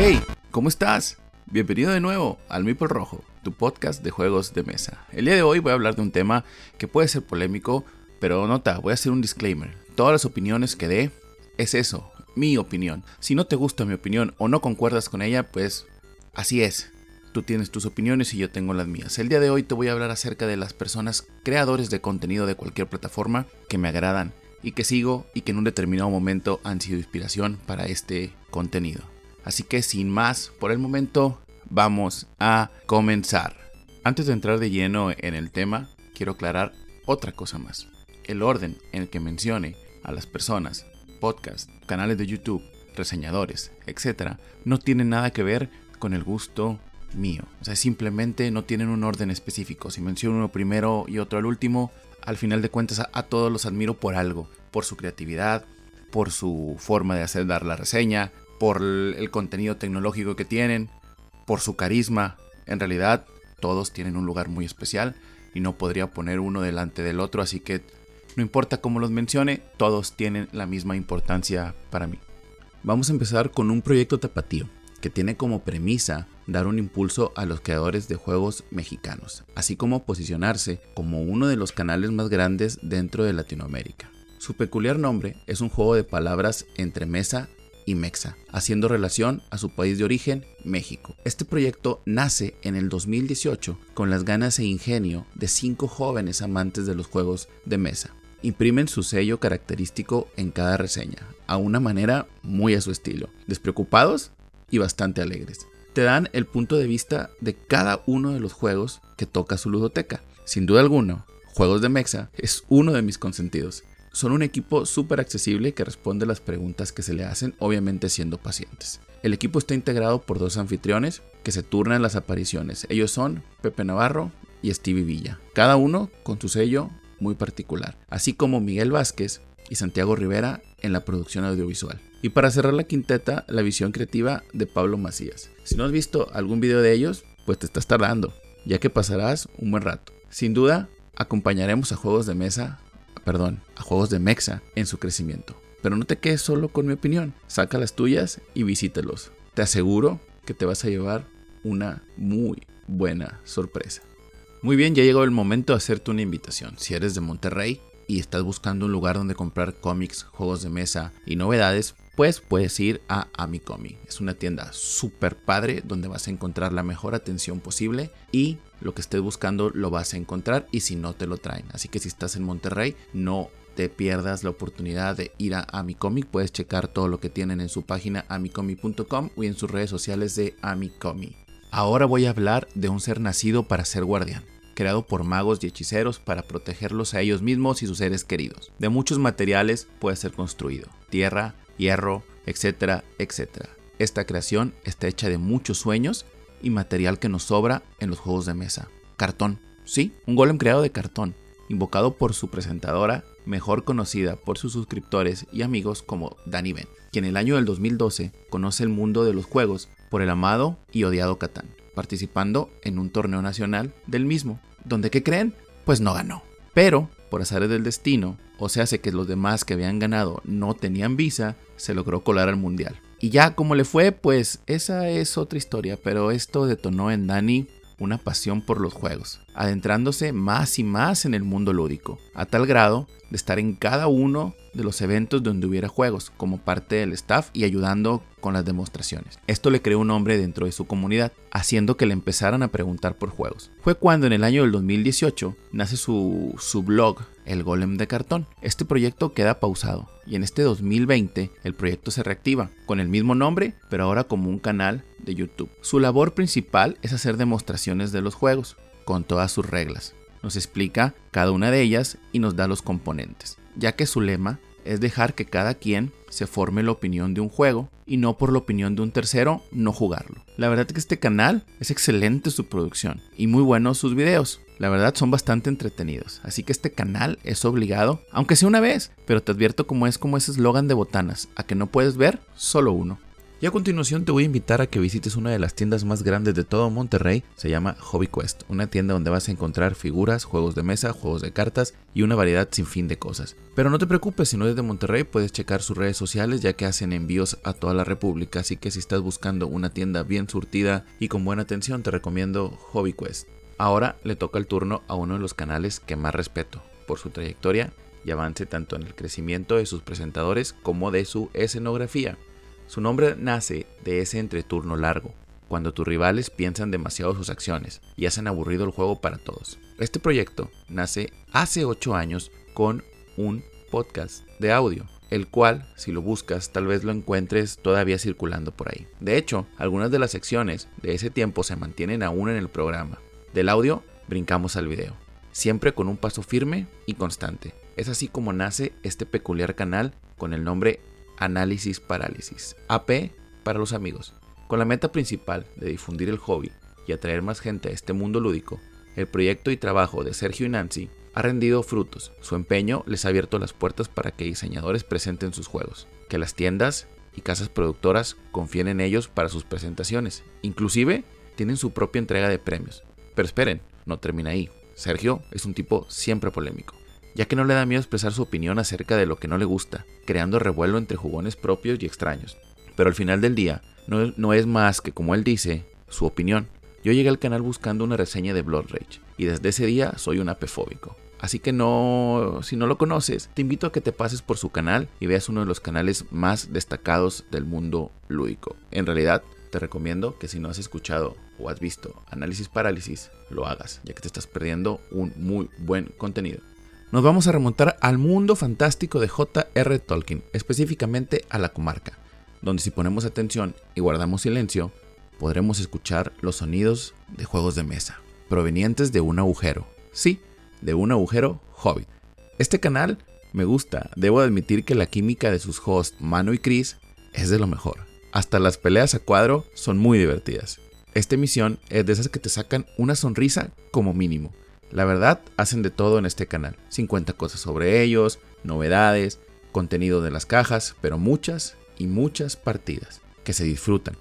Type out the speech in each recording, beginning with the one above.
Hey, ¿cómo estás? Bienvenido de nuevo al Maple Rojo, tu podcast de juegos de mesa. El día de hoy voy a hablar de un tema que puede ser polémico, pero nota, voy a hacer un disclaimer. Todas las opiniones que dé es eso, mi opinión. Si no te gusta mi opinión o no concuerdas con ella, pues así es. Tú tienes tus opiniones y yo tengo las mías. El día de hoy te voy a hablar acerca de las personas creadores de contenido de cualquier plataforma que me agradan y que sigo y que en un determinado momento han sido inspiración para este contenido. Así que sin más, por el momento vamos a comenzar. Antes de entrar de lleno en el tema, quiero aclarar otra cosa más. El orden en el que mencione a las personas, podcasts, canales de YouTube, reseñadores, etc., no tiene nada que ver con el gusto mío. O sea, simplemente no tienen un orden específico. Si menciono uno primero y otro al último, al final de cuentas a, todos los admiro por algo, por su creatividad, por su forma de hacer dar la reseña, por el, contenido tecnológico que tienen, por su carisma. En realidad, todos tienen un lugar muy especial y no podría poner uno delante del otro, así que no importa cómo los mencione, todos tienen la misma importancia para mí. Vamos a empezar con un proyecto tapatío que tiene como premisa dar un impulso a los creadores de juegos mexicanos, así como posicionarse como uno de los canales más grandes dentro de Latinoamérica. Su peculiar nombre es un juego de palabras entre mesa y mexa, haciendo relación a su país de origen, México. Este proyecto nace en el 2018 con las ganas e ingenio de cinco jóvenes amantes de los juegos de mesa. Imprimen su sello característico en cada reseña, a una manera muy a su estilo, despreocupados y bastante alegres. Te dan el punto de vista de cada uno de los juegos que toca su ludoteca. Sin duda alguna, Juegos de Mexa es uno de mis consentidos. Son un equipo súper accesible que responde las preguntas que se le hacen, obviamente siendo pacientes. El equipo está integrado por dos anfitriones que se turnan las apariciones. Ellos son Pepe Navarro y Stevie Villa, cada uno con su sello muy particular, así como Miguel Vázquez y Santiago Rivera en la producción audiovisual. Y para cerrar la quinteta, la visión creativa de Pablo Macías. Si no has visto algún video de ellos, pues te estás tardando, ya que pasarás un buen rato. Sin duda, acompañaremos a juegos de mesa, perdón, a juegos de mexa en su crecimiento. Pero no te quedes solo con mi opinión, saca las tuyas y visítelos. Te aseguro que te vas a llevar una muy buena sorpresa. Muy bien, ya llegó el momento de hacerte una invitación. Si eres de Monterrey y estás buscando un lugar donde comprar cómics, juegos de mesa y novedades, pues puedes ir a Amicomi. Es una tienda súper padre donde vas a encontrar la mejor atención posible y lo que estés buscando lo vas a encontrar y si no te lo traen. Así que si estás en Monterrey, no te pierdas la oportunidad de ir a Amicomic. Puedes checar todo lo que tienen en su página amicomic.com y en sus redes sociales de Amicomi. Ahora voy a hablar de un ser nacido para ser guardián creado por magos y hechiceros para protegerlos a ellos mismos y sus seres queridos. De muchos materiales puede ser construido, tierra, hierro, etcétera, etcétera. Esta creación está hecha de muchos sueños y material que nos sobra en los juegos de mesa. Cartón, sí, un golem creado de cartón, invocado por su presentadora, mejor conocida por sus suscriptores y amigos como Danny Ben, quien en el año del 2012 conoce el mundo de los juegos por el amado y odiado Catán, participando en un torneo nacional del mismo, donde ¿qué creen? Pues no ganó. Pero, por azares del destino, o sea, hace que los demás que habían ganado no tenían visa, se logró colar al mundial. Y ya como le fue, pues esa es otra historia, pero esto detonó en Dani una pasión por los juegos, adentrándose más y más en el mundo lúdico, a tal grado de estar en cada uno de los eventos donde hubiera juegos, como parte del staff y ayudando con las demostraciones. Esto le creó un nombre dentro de su comunidad, haciendo que le empezaran a preguntar por juegos. Fue cuando en el año del 2018 nace su, su blog, El Golem de Cartón. Este proyecto queda pausado y en este 2020 el proyecto se reactiva, con el mismo nombre, pero ahora como un canal de YouTube. Su labor principal es hacer demostraciones de los juegos, con todas sus reglas. Nos explica cada una de ellas y nos da los componentes, ya que su lema es dejar que cada quien se forme la opinión de un juego y no por la opinión de un tercero no jugarlo. La verdad es que este canal es excelente su producción y muy buenos sus videos. La verdad son bastante entretenidos, así que este canal es obligado, aunque sea una vez, pero te advierto como es como ese eslogan de botanas, a que no puedes ver solo uno. Y a continuación te voy a invitar a que visites una de las tiendas más grandes de todo Monterrey, se llama Hobby Quest, una tienda donde vas a encontrar figuras, juegos de mesa, juegos de cartas y una variedad sin fin de cosas. Pero no te preocupes, si no eres de Monterrey puedes checar sus redes sociales ya que hacen envíos a toda la República, así que si estás buscando una tienda bien surtida y con buena atención te recomiendo Hobby Quest. Ahora le toca el turno a uno de los canales que más respeto por su trayectoria y avance tanto en el crecimiento de sus presentadores como de su escenografía. Su nombre nace de ese entreturno largo, cuando tus rivales piensan demasiado sus acciones y hacen aburrido el juego para todos. Este proyecto nace hace 8 años con un podcast de audio, el cual, si lo buscas, tal vez lo encuentres todavía circulando por ahí. De hecho, algunas de las secciones de ese tiempo se mantienen aún en el programa. Del audio, brincamos al video, siempre con un paso firme y constante. Es así como nace este peculiar canal con el nombre Análisis Parálisis, AP para los amigos. Con la meta principal de difundir el hobby y atraer más gente a este mundo lúdico, el proyecto y trabajo de Sergio y Nancy ha rendido frutos. Su empeño les ha abierto las puertas para que diseñadores presenten sus juegos, que las tiendas y casas productoras confíen en ellos para sus presentaciones. Inclusive tienen su propia entrega de premios. Pero esperen, no termina ahí. Sergio es un tipo siempre polémico ya que no le da miedo expresar su opinión acerca de lo que no le gusta, creando revuelo entre jugones propios y extraños. Pero al final del día, no, es más que, como él dice, su opinión. Yo llegué al canal buscando una reseña de Blood Rage, y desde ese día soy un apefóbico. Así que no, si no lo conoces, te invito a que te pases por su canal y veas uno de los canales más destacados del mundo lúdico. En realidad, te recomiendo que si no has escuchado o has visto Análisis Parálisis, lo hagas, ya que te estás perdiendo un muy buen contenido nos vamos a remontar al mundo fantástico de J.R. Tolkien, específicamente a la comarca, donde si ponemos atención y guardamos silencio, podremos escuchar los sonidos de juegos de mesa, provenientes de un agujero. Sí, de un agujero Hobbit. Este canal me gusta, debo admitir que la química de sus hosts Mano y Chris es de lo mejor. Hasta las peleas a cuadro son muy divertidas. Esta emisión es de esas que te sacan una sonrisa como mínimo. La verdad, hacen de todo en este canal. 50 cosas sobre ellos, novedades, contenido de las cajas, pero muchas y muchas partidas que se disfrutan,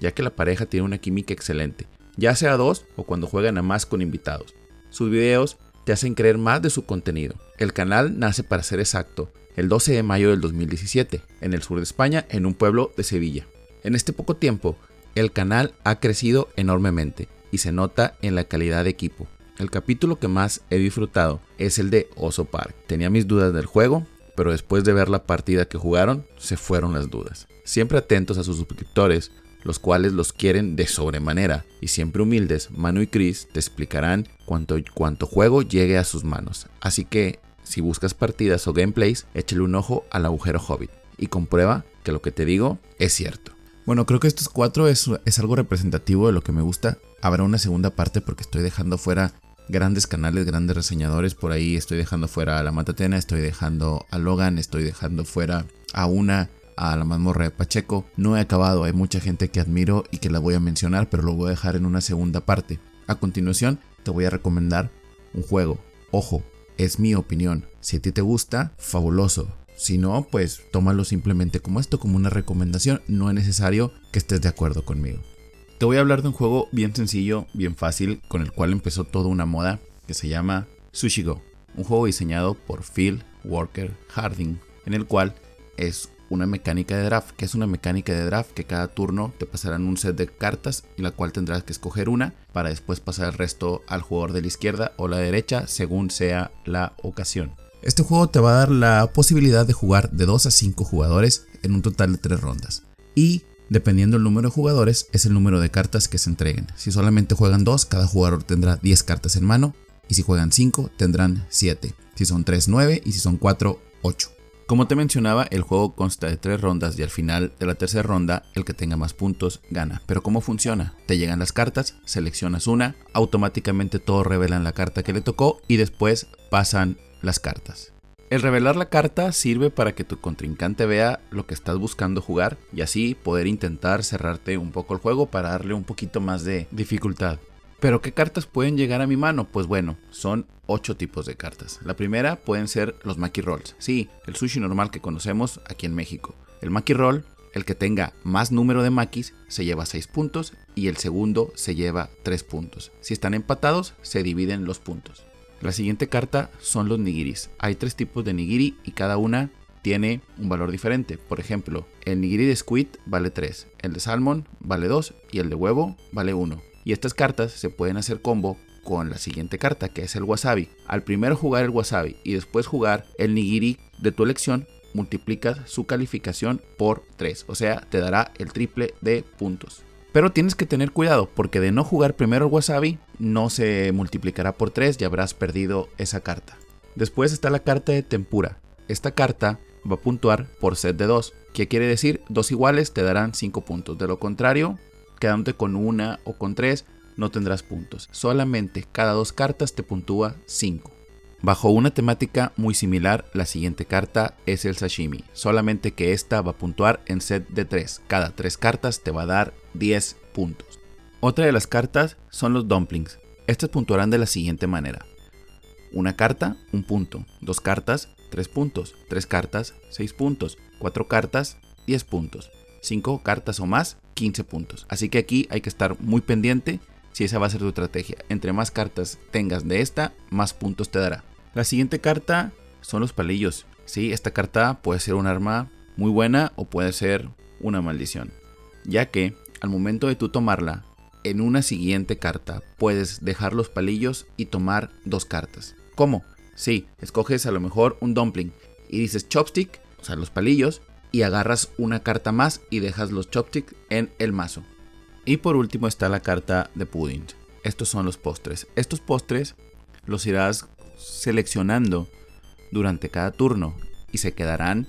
ya que la pareja tiene una química excelente, ya sea dos o cuando juegan a más con invitados. Sus videos te hacen creer más de su contenido. El canal nace para ser exacto el 12 de mayo del 2017, en el sur de España, en un pueblo de Sevilla. En este poco tiempo, el canal ha crecido enormemente y se nota en la calidad de equipo, el capítulo que más he disfrutado es el de Oso Park. Tenía mis dudas del juego, pero después de ver la partida que jugaron, se fueron las dudas. Siempre atentos a sus suscriptores, los cuales los quieren de sobremanera, y siempre humildes, Manu y Chris te explicarán cuánto, cuánto juego llegue a sus manos. Así que, si buscas partidas o gameplays, échale un ojo al agujero Hobbit y comprueba que lo que te digo es cierto. Bueno, creo que estos cuatro es, es algo representativo de lo que me gusta. Habrá una segunda parte porque estoy dejando fuera grandes canales, grandes reseñadores. Por ahí estoy dejando fuera a la Matatena, estoy dejando a Logan, estoy dejando fuera a una, a la mazmorra de Pacheco. No he acabado, hay mucha gente que admiro y que la voy a mencionar, pero lo voy a dejar en una segunda parte. A continuación, te voy a recomendar un juego. Ojo, es mi opinión. Si a ti te gusta, fabuloso. Si no, pues tómalo simplemente como esto, como una recomendación. No es necesario que estés de acuerdo conmigo. Te voy a hablar de un juego bien sencillo, bien fácil, con el cual empezó toda una moda que se llama Sushi Go. Un juego diseñado por Phil Walker Harding, en el cual es una mecánica de draft, que es una mecánica de draft que cada turno te pasarán un set de cartas y la cual tendrás que escoger una para después pasar el resto al jugador de la izquierda o la derecha según sea la ocasión. Este juego te va a dar la posibilidad de jugar de 2 a 5 jugadores en un total de 3 rondas. Y Dependiendo del número de jugadores, es el número de cartas que se entreguen. Si solamente juegan 2, cada jugador tendrá 10 cartas en mano. Y si juegan 5, tendrán 7. Si son 3, 9. Y si son 4, 8. Como te mencionaba, el juego consta de 3 rondas y al final de la tercera ronda, el que tenga más puntos gana. Pero ¿cómo funciona? Te llegan las cartas, seleccionas una, automáticamente todos revelan la carta que le tocó y después pasan las cartas. El revelar la carta sirve para que tu contrincante vea lo que estás buscando jugar y así poder intentar cerrarte un poco el juego para darle un poquito más de dificultad. Pero ¿qué cartas pueden llegar a mi mano? Pues bueno, son 8 tipos de cartas. La primera pueden ser los Maki Rolls. Sí, el sushi normal que conocemos aquí en México. El Maki Roll El que tenga más número de maquis se lleva 6 puntos y el segundo se lleva 3 puntos. Si están empatados, se dividen los puntos. La siguiente carta son los nigiris. Hay tres tipos de nigiri y cada una tiene un valor diferente. Por ejemplo, el nigiri de squid vale 3, el de salmon vale 2 y el de huevo vale 1. Y estas cartas se pueden hacer combo con la siguiente carta que es el wasabi. Al primero jugar el wasabi y después jugar el nigiri de tu elección, multiplicas su calificación por 3, o sea, te dará el triple de puntos. Pero tienes que tener cuidado porque de no jugar primero el wasabi no se multiplicará por 3 y habrás perdido esa carta. Después está la carta de tempura. Esta carta va a puntuar por set de 2. ¿Qué quiere decir? Dos iguales te darán 5 puntos. De lo contrario, quedándote con una o con 3 no tendrás puntos. Solamente cada dos cartas te puntúa 5. Bajo una temática muy similar, la siguiente carta es el sashimi, solamente que esta va a puntuar en set de 3. Cada 3 cartas te va a dar 10 puntos. Otra de las cartas son los dumplings. Estas puntuarán de la siguiente manera. Una carta, un punto. Dos cartas, 3 puntos, 3 cartas, 6 puntos, 4 cartas, 10 puntos, 5 cartas o más, 15 puntos. Así que aquí hay que estar muy pendiente si esa va a ser tu estrategia. Entre más cartas tengas de esta, más puntos te dará. La siguiente carta son los palillos. Sí, esta carta puede ser un arma muy buena o puede ser una maldición. Ya que al momento de tú tomarla, en una siguiente carta puedes dejar los palillos y tomar dos cartas. ¿Cómo? Sí, escoges a lo mejor un dumpling y dices chopstick, o sea, los palillos, y agarras una carta más y dejas los chopsticks en el mazo. Y por último está la carta de pudding. Estos son los postres. Estos postres los irás seleccionando durante cada turno y se quedarán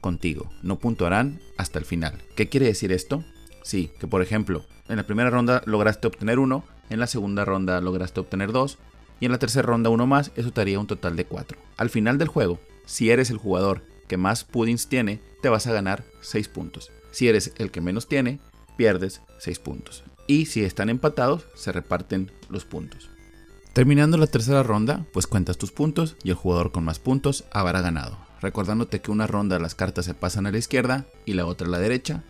contigo. No puntuarán hasta el final. ¿Qué quiere decir esto? Sí, que por ejemplo, en la primera ronda lograste obtener uno, en la segunda ronda lograste obtener dos, y en la tercera ronda uno más, eso te haría un total de 4. Al final del juego, si eres el jugador que más puddings tiene, te vas a ganar 6 puntos. Si eres el que menos tiene, pierdes 6 puntos. Y si están empatados, se reparten los puntos. Terminando la tercera ronda, pues cuentas tus puntos y el jugador con más puntos habrá ganado. Recordándote que una ronda las cartas se pasan a la izquierda y la otra a la derecha,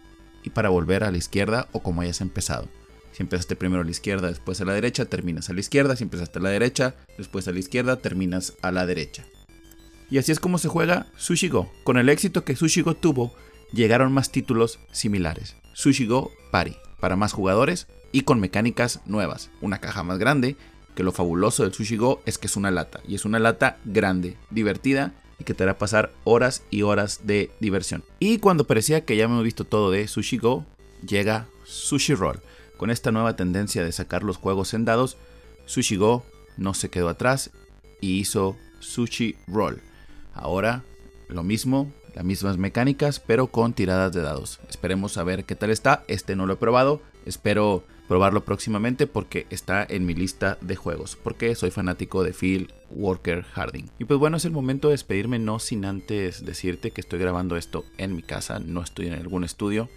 y para volver a la izquierda o como hayas empezado. Si empezaste primero a la izquierda, después a la derecha, terminas a la izquierda. Si empezaste a la derecha, después a la izquierda, terminas a la derecha. Y así es como se juega Sushi Go. Con el éxito que Sushi Go tuvo, llegaron más títulos similares. Sushi Go Party, para más jugadores y con mecánicas nuevas. Una caja más grande, que lo fabuloso del Sushi Go es que es una lata. Y es una lata grande, divertida y que te hará pasar horas y horas de diversión. Y cuando parecía que ya me he visto todo de Sushi Go, llega Sushi Roll con esta nueva tendencia de sacar los juegos en dados, Sushi Go no se quedó atrás y hizo Sushi Roll. Ahora lo mismo, las mismas mecánicas, pero con tiradas de dados. Esperemos a ver qué tal está. Este no lo he probado. Espero probarlo próximamente porque está en mi lista de juegos. Porque soy fanático de Phil Walker Harding. Y pues bueno, es el momento de despedirme, no sin antes decirte que estoy grabando esto en mi casa, no estoy en algún estudio.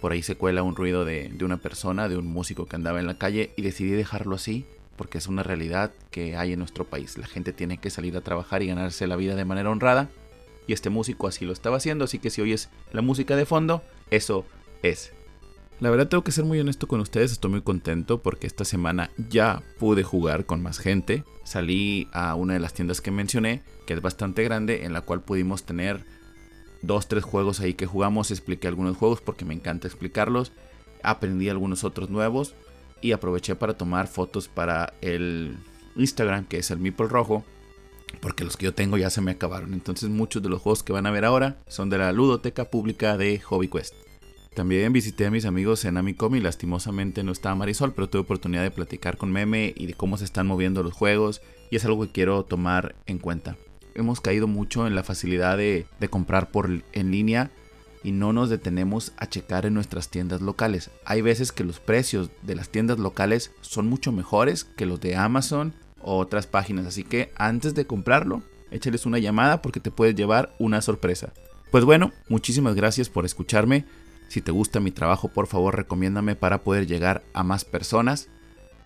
Por ahí se cuela un ruido de, una persona, de un músico que andaba en la calle y decidí dejarlo así porque es una realidad que hay en nuestro país. La gente tiene que salir a trabajar y ganarse la vida de manera honrada y este músico así lo estaba haciendo, así que si oyes la música de fondo, eso es. La verdad tengo que ser muy honesto con ustedes, estoy muy contento porque esta semana ya pude jugar con más gente. Salí a una de las tiendas que mencioné, que es bastante grande, en la cual pudimos tener dos, tres juegos ahí que jugamos, expliqué algunos juegos porque me encanta explicarlos, aprendí algunos otros nuevos y aproveché para tomar fotos para el Instagram que es el Meeple Rojo porque los que yo tengo ya se me acabaron. Entonces muchos de los juegos que van a ver ahora son de la ludoteca pública de Hobby Quest. También visité a mis amigos en Amicom y lastimosamente no estaba Marisol, pero tuve oportunidad de platicar con Meme y de cómo se están moviendo los juegos y es algo que quiero tomar en cuenta hemos caído mucho en la facilidad de, comprar por en línea y no nos detenemos a checar en nuestras tiendas locales. Hay veces que los precios de las tiendas locales son mucho mejores que los de Amazon o otras páginas, así que antes de comprarlo, échales una llamada porque te puedes llevar una sorpresa. Pues bueno, muchísimas gracias por escucharme. Si te gusta mi trabajo, por favor recomiéndame para poder llegar a más personas.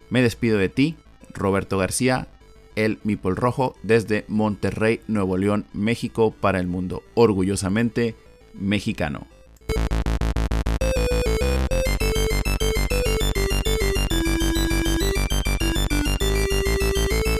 Me despido de ti, Roberto García, el Mipol Rojo desde Monterrey, Nuevo León, México para el mundo. Orgullosamente mexicano.